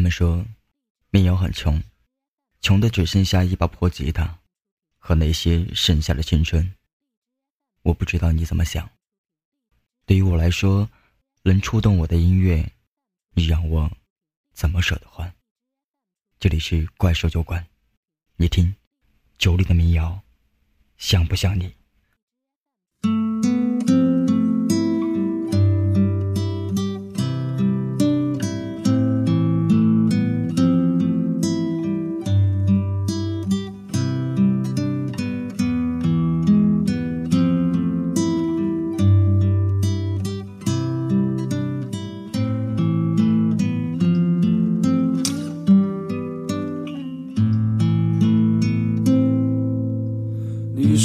他们说，民谣很穷，穷的只剩下一把破吉他，和那些剩下的青春。我不知道你怎么想。对于我来说，能触动我的音乐，你让我怎么舍得换？这里是怪兽酒馆，你听，酒里的民谣，像不像你？